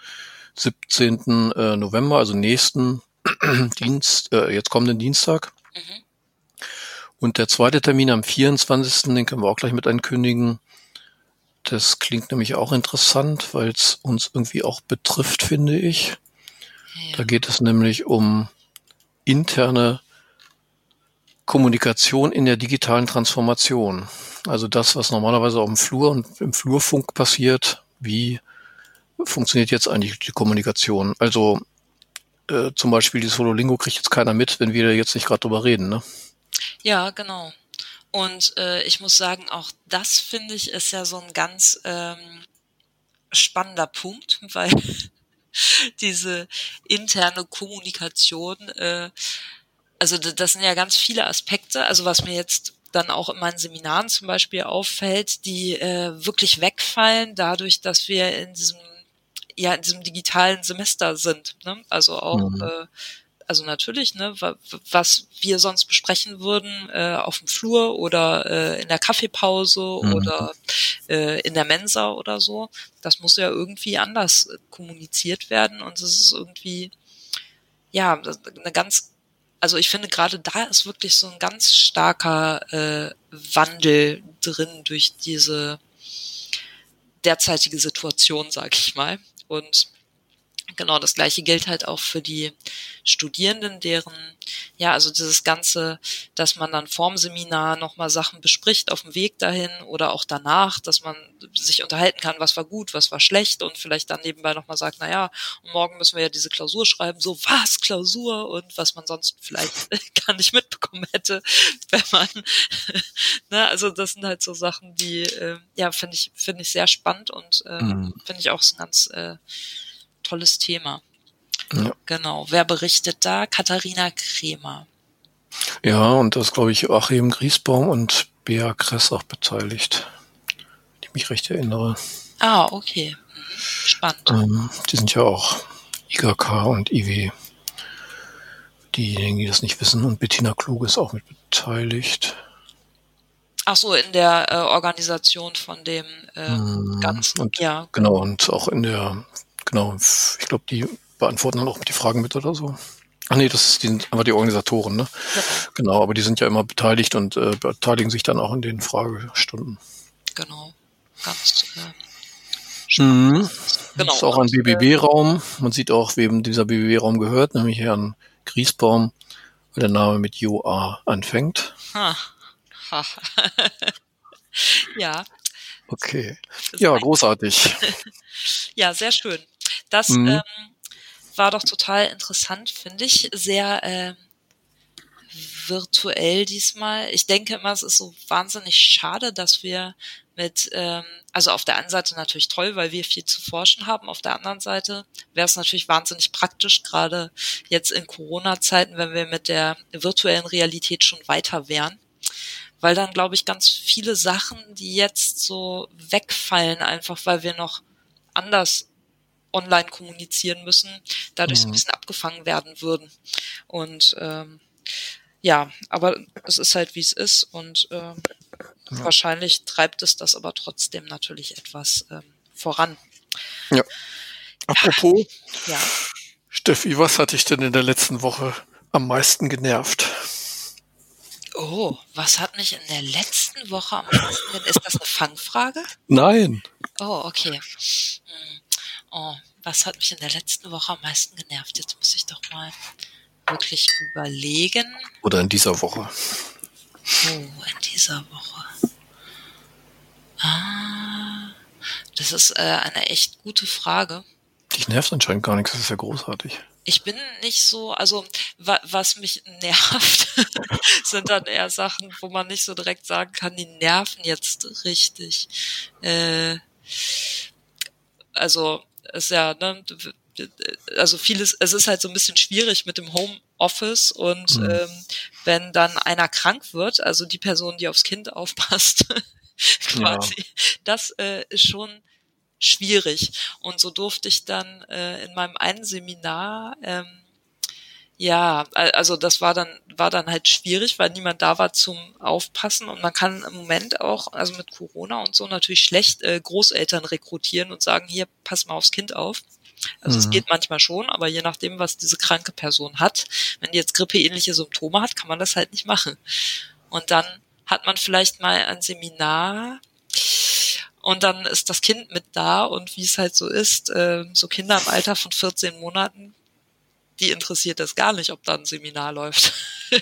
17. Äh, November, also nächsten Dienst, äh, jetzt kommenden Dienstag. Mhm. Und der zweite Termin am 24., den können wir auch gleich mit ankündigen. Das klingt nämlich auch interessant, weil es uns irgendwie auch betrifft, finde ich. Da geht es nämlich um interne Kommunikation in der digitalen Transformation. Also das, was normalerweise auf dem Flur und im Flurfunk passiert, wie funktioniert jetzt eigentlich die Kommunikation? Also äh, zum Beispiel die Sololingo kriegt jetzt keiner mit, wenn wir jetzt nicht gerade drüber reden. Ne? Ja, genau. Und äh, ich muss sagen, auch das finde ich ist ja so ein ganz ähm, spannender Punkt, weil diese interne Kommunikation, äh, also das sind ja ganz viele Aspekte, also was mir jetzt dann auch in meinen Seminaren zum Beispiel auffällt, die äh, wirklich wegfallen dadurch, dass wir in diesem ja in diesem digitalen Semester sind. Ne? Also auch Mhm. äh, also natürlich, ne, wa- was wir sonst besprechen würden äh, auf dem Flur oder äh, in der Kaffeepause Mhm. oder äh, in der Mensa oder so, das muss ja irgendwie anders äh, kommuniziert werden und es ist irgendwie, ja, eine ganz, also ich finde gerade da ist wirklich so ein ganz starker äh, Wandel drin durch diese derzeitige Situation, sag ich mal. Und genau das gleiche gilt halt auch für die Studierenden, deren, ja, also dieses Ganze, dass man dann vorm Seminar nochmal Sachen bespricht auf dem Weg dahin oder auch danach, dass man sich unterhalten kann, was war gut, was war schlecht und vielleicht dann nebenbei nochmal sagt, na ja, morgen müssen wir ja diese Klausur schreiben, so was, Klausur? Und was man sonst vielleicht gar nicht mitbekommen hätte, wenn man, ne, also das sind halt so Sachen, die, äh, ja, finde ich, finde ich sehr spannend und äh, Mhm. finde ich auch so ein ganz äh, tolles Thema. Ja. Genau. Wer berichtet da? Katharina Kremer. ja, und das glaube ich Achim Griesbaum und Bea Kress auch beteiligt, wenn ich mich recht erinnere. Ah, okay. Mhm. Spannend. Ähm, die sind ja auch IGK und IW. Diejenigen, die das nicht wissen. Und Bettina Kluge ist auch mit beteiligt. Ach so, in der äh, Organisation von dem äh, Mhm. Ganzen. Und ja, Genau, und auch in der, genau, ich glaube, die beantworten dann auch die Fragen mit oder so. Ach nee, das ist die, sind einfach die Organisatoren, ne? Genau, aber die sind ja immer beteiligt und äh, beteiligen sich dann auch in den Fragestunden. genau. Ganz äh, Mhm. Genau. Das ist auch ein äh, BBB-Raum. Man sieht auch, wem dieser BBB-Raum gehört, nämlich Herrn Griesbaum, weil der Name mit Joa anfängt. Ha. Ha. ja. Okay. Ja, großartig. Ja, sehr schön. Das Mhm. ähm, war doch total interessant, finde ich. Sehr ähm, virtuell diesmal. Ich denke immer, es ist so wahnsinnig schade, dass wir mit, ähm, also auf der einen Seite natürlich toll, weil wir viel zu forschen haben. Auf der anderen Seite wäre es natürlich wahnsinnig praktisch, gerade jetzt in Corona-Zeiten, wenn wir mit der virtuellen Realität schon weiter wären. Weil dann, glaube ich, ganz viele Sachen, die jetzt so wegfallen, einfach weil wir noch anders online kommunizieren müssen, dadurch so ein Mhm. bisschen abgefangen werden würden. Und ähm, ja, aber es ist halt wie es ist und ähm, Ja. wahrscheinlich treibt es das aber trotzdem natürlich etwas ähm, voran. Apropos, Ja. Steffi, was hat dich denn in der letzten Woche am meisten genervt? Oh, was hat mich in der letzten Woche am meisten, gen- ist das eine Fangfrage? Nein. Oh, okay. Hm. Oh, was hat mich in der letzten Woche am meisten genervt? Jetzt muss ich doch mal wirklich überlegen. Oder in dieser Woche. Oh, in dieser Woche. Ah, das ist äh, eine echt gute Frage. Dich nervt anscheinend gar nichts, das ist ja großartig. Ich bin nicht so, also wa was mich nervt, sind dann eher Sachen, wo man nicht so direkt sagen kann, die nerven jetzt richtig. Äh, also ist ja, ne, also vieles, es ist halt so ein bisschen schwierig mit dem Homeoffice und Mhm. ähm, wenn dann einer krank wird, also die Person, die aufs Kind aufpasst, quasi, das äh, ist schon schwierig. Und so durfte ich dann äh, in meinem einen Seminar ähm, ja, al- also das war dann war dann halt schwierig, weil niemand da war zum Aufpassen und man kann im Moment auch, also mit Corona und so natürlich schlecht äh, Großeltern rekrutieren und sagen, hier pass mal aufs Kind auf. Also es Mhm. geht manchmal schon, aber je nachdem, was diese kranke Person hat, wenn die jetzt grippeähnliche Symptome hat, kann man das halt nicht machen. Und dann hat man vielleicht mal ein Seminar und dann ist das Kind mit da und wie es halt so ist, äh, so Kinder im Alter von 14 Monaten, die interessiert das gar nicht, ob da ein Seminar läuft.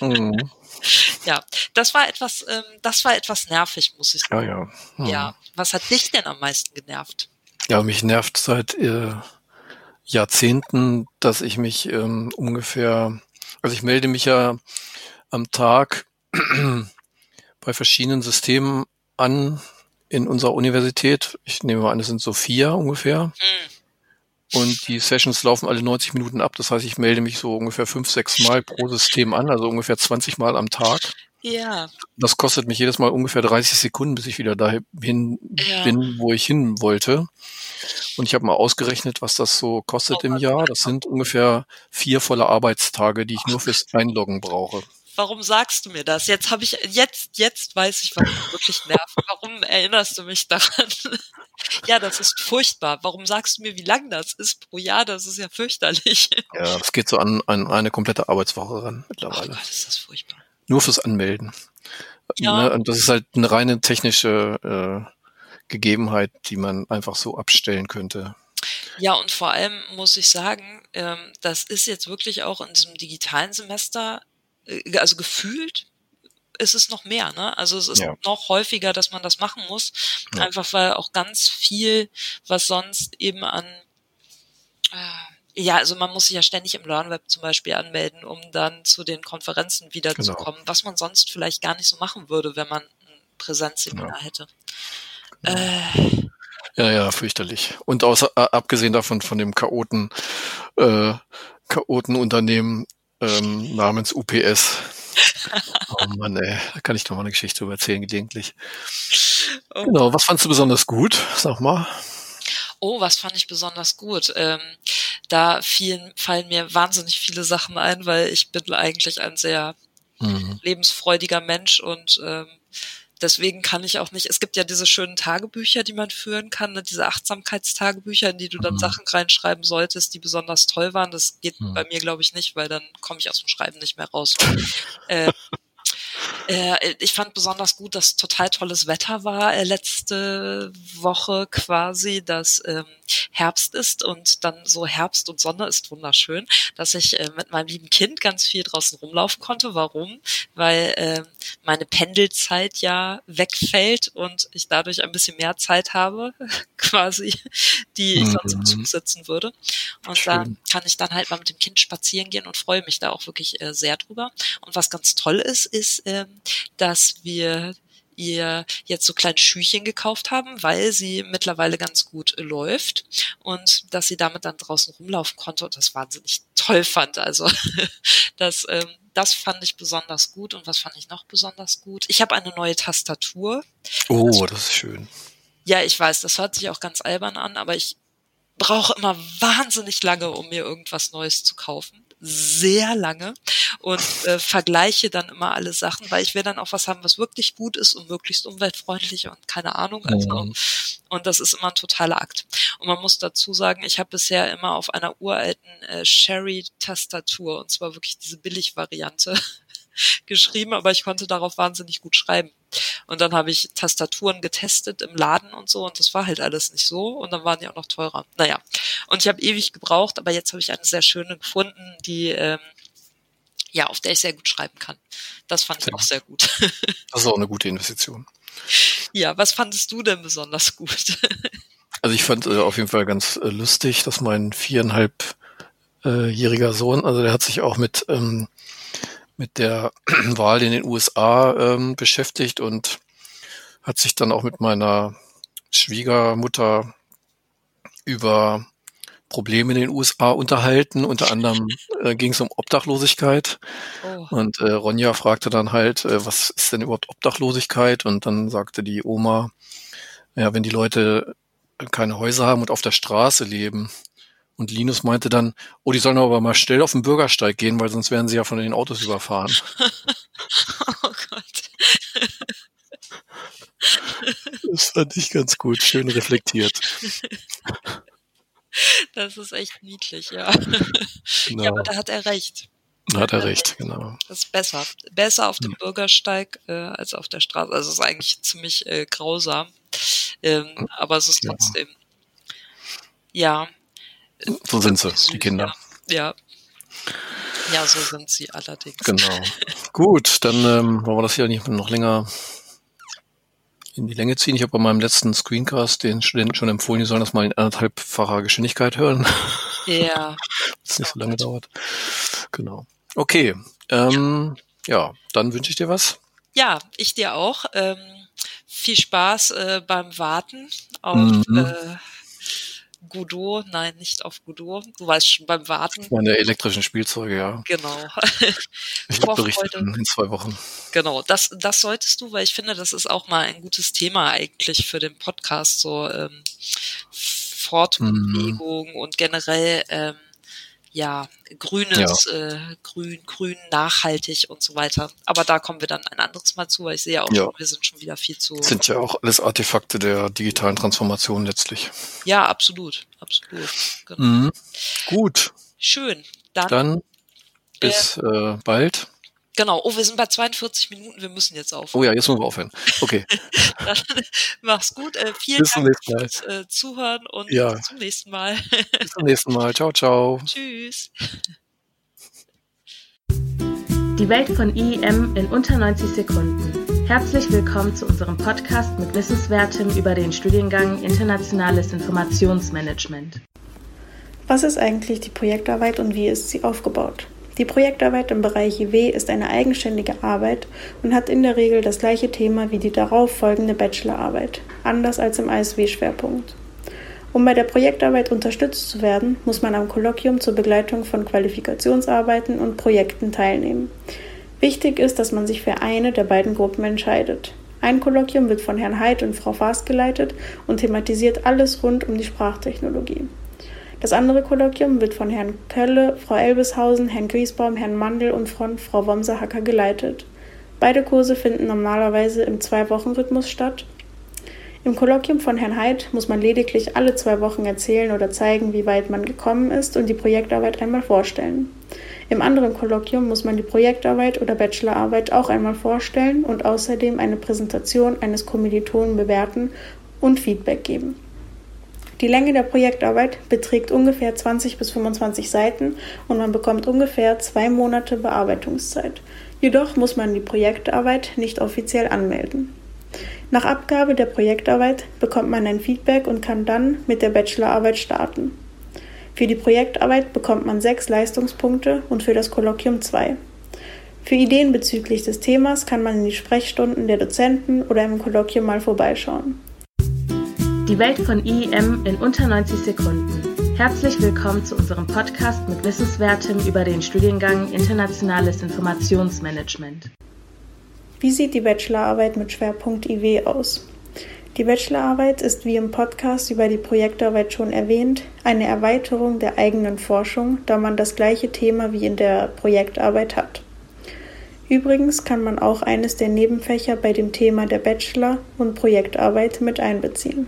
Mhm. ja, das war etwas, ähm, das war etwas nervig, muss ich Ja, sagen. ja. Mhm. Ja, was hat dich denn am meisten genervt? Ja, mich nervt seit äh, Jahrzehnten, dass ich mich ähm, ungefähr, also ich melde mich ja am Tag bei verschiedenen Systemen an in unserer Universität. Ich nehme mal an, es sind so vier ungefähr. Hm, Und die Sessions laufen alle 90 Minuten ab. Das heißt, ich melde mich so ungefähr fünf, sechs Mal pro System an, also ungefähr 20 Mal am Tag. ja, Das kostet mich jedes Mal ungefähr 30 Sekunden, bis ich wieder dahin Ja. bin, wo ich hin wollte. Und ich habe mal ausgerechnet, was das so kostet Oh, im Jahr. Das sind ungefähr vier volle Arbeitstage, die ich nur fürs Einloggen brauche. Warum sagst du mir das? Jetzt habe ich, jetzt, jetzt weiß ich, warum du wirklich nervt. Warum erinnerst du mich daran? ja, das ist furchtbar. Warum sagst du mir, wie lang das ist pro Jahr? Das ist ja fürchterlich. Ja, das geht so an, an eine komplette Arbeitswoche ran Oh mittlerweile. Gott, ist das furchtbar. Nur fürs Anmelden. Ja. Ne? Und das ist halt eine reine technische äh, Gegebenheit, die man einfach so abstellen könnte. Ja, und vor allem muss ich sagen, ähm, das ist jetzt wirklich auch in diesem digitalen Semester, also gefühlt ist es noch mehr, ne? Also es ist Ja. noch häufiger, dass man das machen muss, Ja. einfach weil auch ganz viel, was sonst eben an äh, ja, also man muss sich ja ständig im LearnWeb zum Beispiel anmelden, um dann zu den Konferenzen wiederzukommen, was man sonst vielleicht gar nicht so machen würde, wenn man ein Präsenzseminar hätte. Äh, Ja, ja, fürchterlich. Und außer, äh, abgesehen davon von dem Chaoten, äh, Chaotenunternehmen ähm, namens UPS. Oh Mann, ey, da kann ich doch mal eine Geschichte drüber erzählen, gelegentlich. oh Genau, was fandst du besonders gut? Sag mal. Oh, was fand ich besonders gut? Ähm, da fielen, fallen mir wahnsinnig viele Sachen ein, weil ich bin eigentlich ein sehr Mhm. lebensfreudiger Mensch und ähm, deswegen kann ich auch nicht, es gibt ja diese schönen Tagebücher, die man führen kann, ne, diese Achtsamkeitstagebücher, in die du dann Mhm. Sachen reinschreiben solltest, die besonders toll waren. Das geht Mhm. bei mir, glaube ich, nicht, weil dann komme ich aus dem Schreiben nicht mehr raus. äh, äh, ich fand besonders gut, dass total tolles Wetter war äh, letzte Woche quasi, dass ähm, Herbst ist und dann so Herbst und Sonne ist wunderschön, dass ich äh, mit meinem lieben Kind ganz viel draußen rumlaufen konnte. Warum? Weil äh, meine Pendelzeit ja wegfällt und ich dadurch ein bisschen mehr Zeit habe, quasi, die ich sonst im Mhm. Zug sitzen würde. Und da Schön. kann ich dann halt mal mit dem Kind spazieren gehen und freue mich da auch wirklich äh, sehr drüber. Und was ganz toll ist, ist, ähm, dass wir ihr jetzt so kleine Schüchchen gekauft haben, weil sie mittlerweile ganz gut läuft und dass sie damit dann draußen rumlaufen konnte und das wahnsinnig toll fand. Also das, ähm, das fand ich besonders gut. Und was fand ich noch besonders gut? Ich habe eine neue Tastatur. Oh, das ist schön. Ja, ich weiß, das hört sich auch ganz albern an, aber ich brauche immer wahnsinnig lange, um mir irgendwas Neues zu kaufen sehr lange und äh, vergleiche dann immer alle Sachen, weil ich will dann auch was haben, was wirklich gut ist und möglichst umweltfreundlich und keine Ahnung. Also, mhm. Und das ist immer ein totaler Akt. Und man muss dazu sagen, ich habe bisher immer auf einer uralten äh, Sherry-Tastatur, und zwar wirklich diese Billig-Variante, geschrieben, aber ich konnte darauf wahnsinnig gut schreiben. Und dann habe ich Tastaturen getestet im Laden und so und das war halt alles nicht so und dann waren die auch noch teurer. Naja, und ich habe ewig gebraucht, aber jetzt habe ich eine sehr schöne gefunden, die ähm, ja, auf der ich sehr gut schreiben kann. Das fand ich ja. auch sehr gut. Das ist auch eine gute Investition. Ja, was fandest du denn besonders gut? Also ich fand äh, auf jeden Fall ganz äh, lustig, dass mein viereinhalb äh, Sohn, also der hat sich auch mit ähm, mit der Wahl in den USA ähm, beschäftigt und hat sich dann auch mit meiner Schwiegermutter über Probleme in den USA unterhalten. Unter anderem äh, ging es um Obdachlosigkeit. Oh. Und äh, Ronja fragte dann halt, äh, was ist denn überhaupt Obdachlosigkeit? Und dann sagte die Oma, ja, wenn die Leute keine Häuser haben und auf der Straße leben, und Linus meinte dann, oh, die sollen aber mal schnell auf den Bürgersteig gehen, weil sonst werden sie ja von den Autos überfahren. oh Gott. Das fand ich ganz gut, schön reflektiert. Das ist echt niedlich, ja. Genau. Ja, aber da hat er recht. Da hat er recht, genau. Das ist besser. Besser auf dem hm. Bürgersteig äh, als auf der Straße. Also es ist eigentlich ziemlich äh, grausam. Ähm, aber es ist trotzdem. Ja. ja. So sind sie, die Kinder. Ja. Ja, so sind sie allerdings. Genau. Gut, dann ähm, wollen wir das hier nicht noch länger in die Länge ziehen. Ich habe bei meinem letzten Screencast den Studenten schon empfohlen, die sollen das mal in anderthalbfacher Geschwindigkeit hören. Ja. das nicht so lange dauert. Genau. Okay. Ähm, ja, dann wünsche ich dir was. Ja, ich dir auch. Ähm, viel Spaß äh, beim Warten auf mhm. äh, Godot, nein, nicht auf Godot. Du weißt schon beim Warten. Meine elektrischen Spielzeuge, ja. Genau. ich berichten in zwei Wochen. Genau, das, das solltest du, weil ich finde, das ist auch mal ein gutes Thema eigentlich für den Podcast, so ähm, Fortbewegung mhm. und generell ähm, ja, grünes, ja. Äh, grün, grün, nachhaltig und so weiter. Aber da kommen wir dann ein anderes Mal zu, weil ich sehe auch ja. schon, wir sind schon wieder viel zu. Sind ja auch alles Artefakte der digitalen Transformation letztlich. Ja, absolut, absolut. Genau. Mhm. Gut. Schön. Dann, dann bis äh, äh, bald. Genau. Oh, wir sind bei 42 Minuten. Wir müssen jetzt aufhören. Oh ja, jetzt müssen wir aufhören. Okay. Dann, mach's gut. Äh, vielen bis Dank fürs äh, Zuhören und ja. bis zum nächsten Mal. bis zum nächsten Mal. Ciao, ciao. Tschüss. Die Welt von IEM in unter 90 Sekunden. Herzlich willkommen zu unserem Podcast mit Wissenswertem über den Studiengang Internationales Informationsmanagement. Was ist eigentlich die Projektarbeit und wie ist sie aufgebaut? Die Projektarbeit im Bereich IW ist eine eigenständige Arbeit und hat in der Regel das gleiche Thema wie die darauf folgende Bachelorarbeit, anders als im ISW-Schwerpunkt. Um bei der Projektarbeit unterstützt zu werden, muss man am Kolloquium zur Begleitung von Qualifikationsarbeiten und Projekten teilnehmen. Wichtig ist, dass man sich für eine der beiden Gruppen entscheidet. Ein Kolloquium wird von Herrn Heid und Frau Faast geleitet und thematisiert alles rund um die Sprachtechnologie. Das andere Kolloquium wird von Herrn Kölle, Frau Elbeshausen, Herrn Griesbaum, Herrn Mandel und von Frau Womser-Hacker geleitet. Beide Kurse finden normalerweise im Zwei-Wochen-Rhythmus statt. Im Kolloquium von Herrn Heid muss man lediglich alle zwei Wochen erzählen oder zeigen, wie weit man gekommen ist und die Projektarbeit einmal vorstellen. Im anderen Kolloquium muss man die Projektarbeit oder Bachelorarbeit auch einmal vorstellen und außerdem eine Präsentation eines Kommilitonen bewerten und Feedback geben. Die Länge der Projektarbeit beträgt ungefähr 20 bis 25 Seiten und man bekommt ungefähr zwei Monate Bearbeitungszeit. Jedoch muss man die Projektarbeit nicht offiziell anmelden. Nach Abgabe der Projektarbeit bekommt man ein Feedback und kann dann mit der Bachelorarbeit starten. Für die Projektarbeit bekommt man sechs Leistungspunkte und für das Kolloquium zwei. Für Ideen bezüglich des Themas kann man in die Sprechstunden der Dozenten oder im Kolloquium mal vorbeischauen. Die Welt von IEM in unter 90 Sekunden. Herzlich willkommen zu unserem Podcast mit Wissenswertem über den Studiengang Internationales Informationsmanagement. Wie sieht die Bachelorarbeit mit Schwerpunkt IW aus? Die Bachelorarbeit ist wie im Podcast über die Projektarbeit schon erwähnt eine Erweiterung der eigenen Forschung, da man das gleiche Thema wie in der Projektarbeit hat. Übrigens kann man auch eines der Nebenfächer bei dem Thema der Bachelor- und Projektarbeit mit einbeziehen.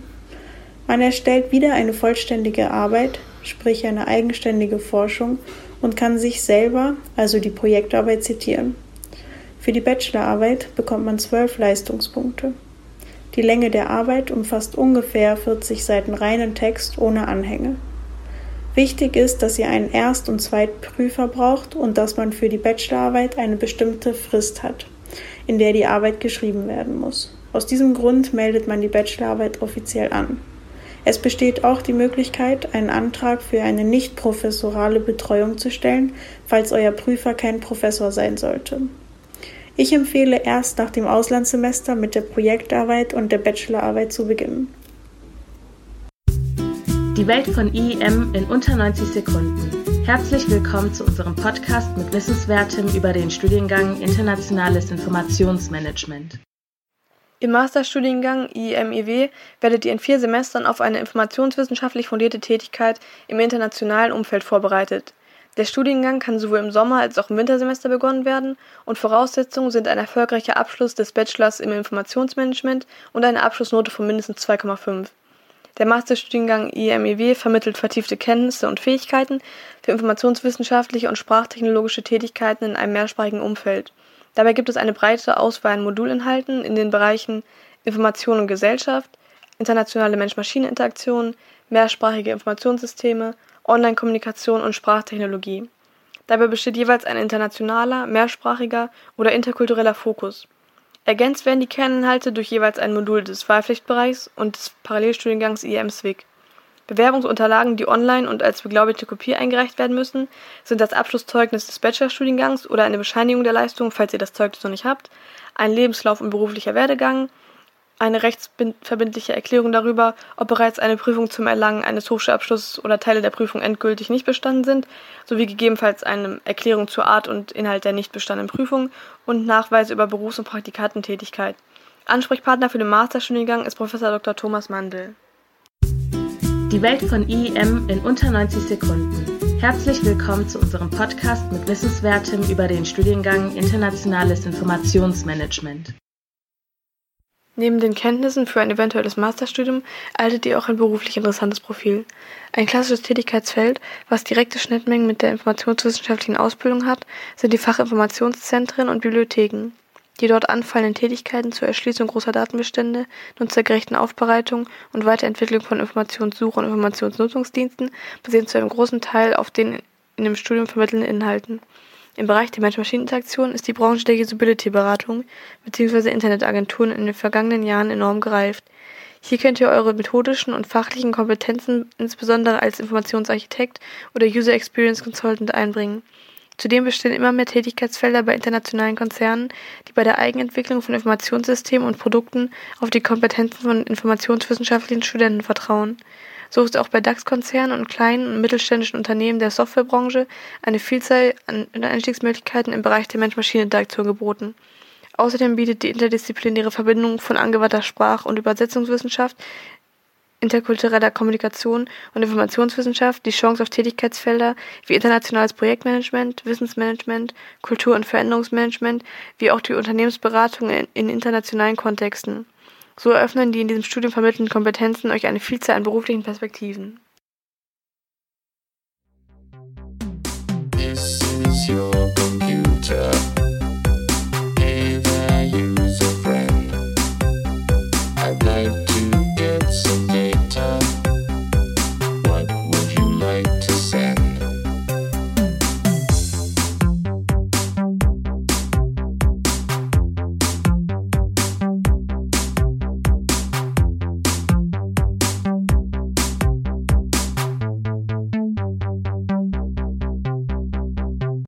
Man erstellt wieder eine vollständige Arbeit, sprich eine eigenständige Forschung und kann sich selber, also die Projektarbeit, zitieren. Für die Bachelorarbeit bekommt man zwölf Leistungspunkte. Die Länge der Arbeit umfasst ungefähr 40 Seiten reinen Text ohne Anhänge. Wichtig ist, dass ihr einen Erst- und Zweitprüfer braucht und dass man für die Bachelorarbeit eine bestimmte Frist hat, in der die Arbeit geschrieben werden muss. Aus diesem Grund meldet man die Bachelorarbeit offiziell an. Es besteht auch die Möglichkeit, einen Antrag für eine nicht professorale Betreuung zu stellen, falls euer Prüfer kein Professor sein sollte. Ich empfehle erst nach dem Auslandssemester mit der Projektarbeit und der Bachelorarbeit zu beginnen. Die Welt von IEM in unter 90 Sekunden. Herzlich willkommen zu unserem Podcast mit Wissenswertem über den Studiengang Internationales Informationsmanagement. Im Masterstudiengang IEM-IW werdet ihr in vier Semestern auf eine informationswissenschaftlich fundierte Tätigkeit im internationalen Umfeld vorbereitet. Der Studiengang kann sowohl im Sommer als auch im Wintersemester begonnen werden und Voraussetzungen sind ein erfolgreicher Abschluss des Bachelors im Informationsmanagement und eine Abschlussnote von mindestens 2,5. Der Masterstudiengang IEM-IW vermittelt vertiefte Kenntnisse und Fähigkeiten für informationswissenschaftliche und sprachtechnologische Tätigkeiten in einem mehrsprachigen Umfeld. Dabei gibt es eine breite Auswahl an Modulinhalten in den Bereichen Information und Gesellschaft, internationale Mensch-Maschine-Interaktion, mehrsprachige Informationssysteme, Online-Kommunikation und Sprachtechnologie. Dabei besteht jeweils ein internationaler, mehrsprachiger oder interkultureller Fokus. Ergänzt werden die Kerninhalte durch jeweils ein Modul des Wahlpflichtbereichs und des Parallelstudiengangs IEM-SWIG. Bewerbungsunterlagen, die online und als beglaubigte Kopie eingereicht werden müssen, sind das Abschlusszeugnis des Bachelorstudiengangs oder eine Bescheinigung der Leistung, falls ihr das Zeugnis noch nicht habt, ein Lebenslauf und beruflicher Werdegang, eine rechtsverbindliche Erklärung darüber, ob bereits eine Prüfung zum Erlangen eines Hochschulabschlusses oder Teile der Prüfung endgültig nicht bestanden sind, sowie gegebenenfalls eine Erklärung zur Art und Inhalt der nicht bestandenen Prüfung und Nachweise über Berufs- und Praktikantentätigkeit. Ansprechpartner für den Masterstudiengang ist Professor Dr. Thomas Mandel. Die Welt von IEM in unter 90 Sekunden. Herzlich willkommen zu unserem Podcast mit Wissenswertem über den Studiengang Internationales Informationsmanagement. Neben den Kenntnissen für ein eventuelles Masterstudium erhaltet ihr auch ein beruflich interessantes Profil. Ein klassisches Tätigkeitsfeld, was direkte Schnittmengen mit der informationswissenschaftlichen Ausbildung hat, sind die Fachinformationszentren und Bibliotheken. Die dort anfallenden Tätigkeiten zur Erschließung großer Datenbestände, nutzergerechten Aufbereitung und Weiterentwicklung von Informationssuche und Informationsnutzungsdiensten basieren zu einem großen Teil auf den in dem Studium vermittelnden Inhalten. Im Bereich der Mensch-Maschinen-Interaktion ist die Branche der Usability-Beratung bzw. Internetagenturen in den vergangenen Jahren enorm gereift. Hier könnt ihr eure methodischen und fachlichen Kompetenzen insbesondere als Informationsarchitekt oder User Experience Consultant einbringen. Zudem bestehen immer mehr Tätigkeitsfelder bei internationalen Konzernen, die bei der Eigenentwicklung von Informationssystemen und Produkten auf die Kompetenzen von informationswissenschaftlichen Studenten vertrauen. So ist auch bei DAX-Konzernen und kleinen und mittelständischen Unternehmen der Softwarebranche eine Vielzahl an Einstiegsmöglichkeiten im Bereich der Mensch-Maschine-Interaktion geboten. Außerdem bietet die interdisziplinäre Verbindung von angewandter Sprach- und Übersetzungswissenschaft interkultureller Kommunikation und Informationswissenschaft die Chance auf Tätigkeitsfelder wie internationales Projektmanagement, Wissensmanagement, Kultur- und Veränderungsmanagement, wie auch die Unternehmensberatung in, in, internationalen Kontexten. So eröffnen die in diesem Studium vermittelnden Kompetenzen euch eine Vielzahl an beruflichen Perspektiven.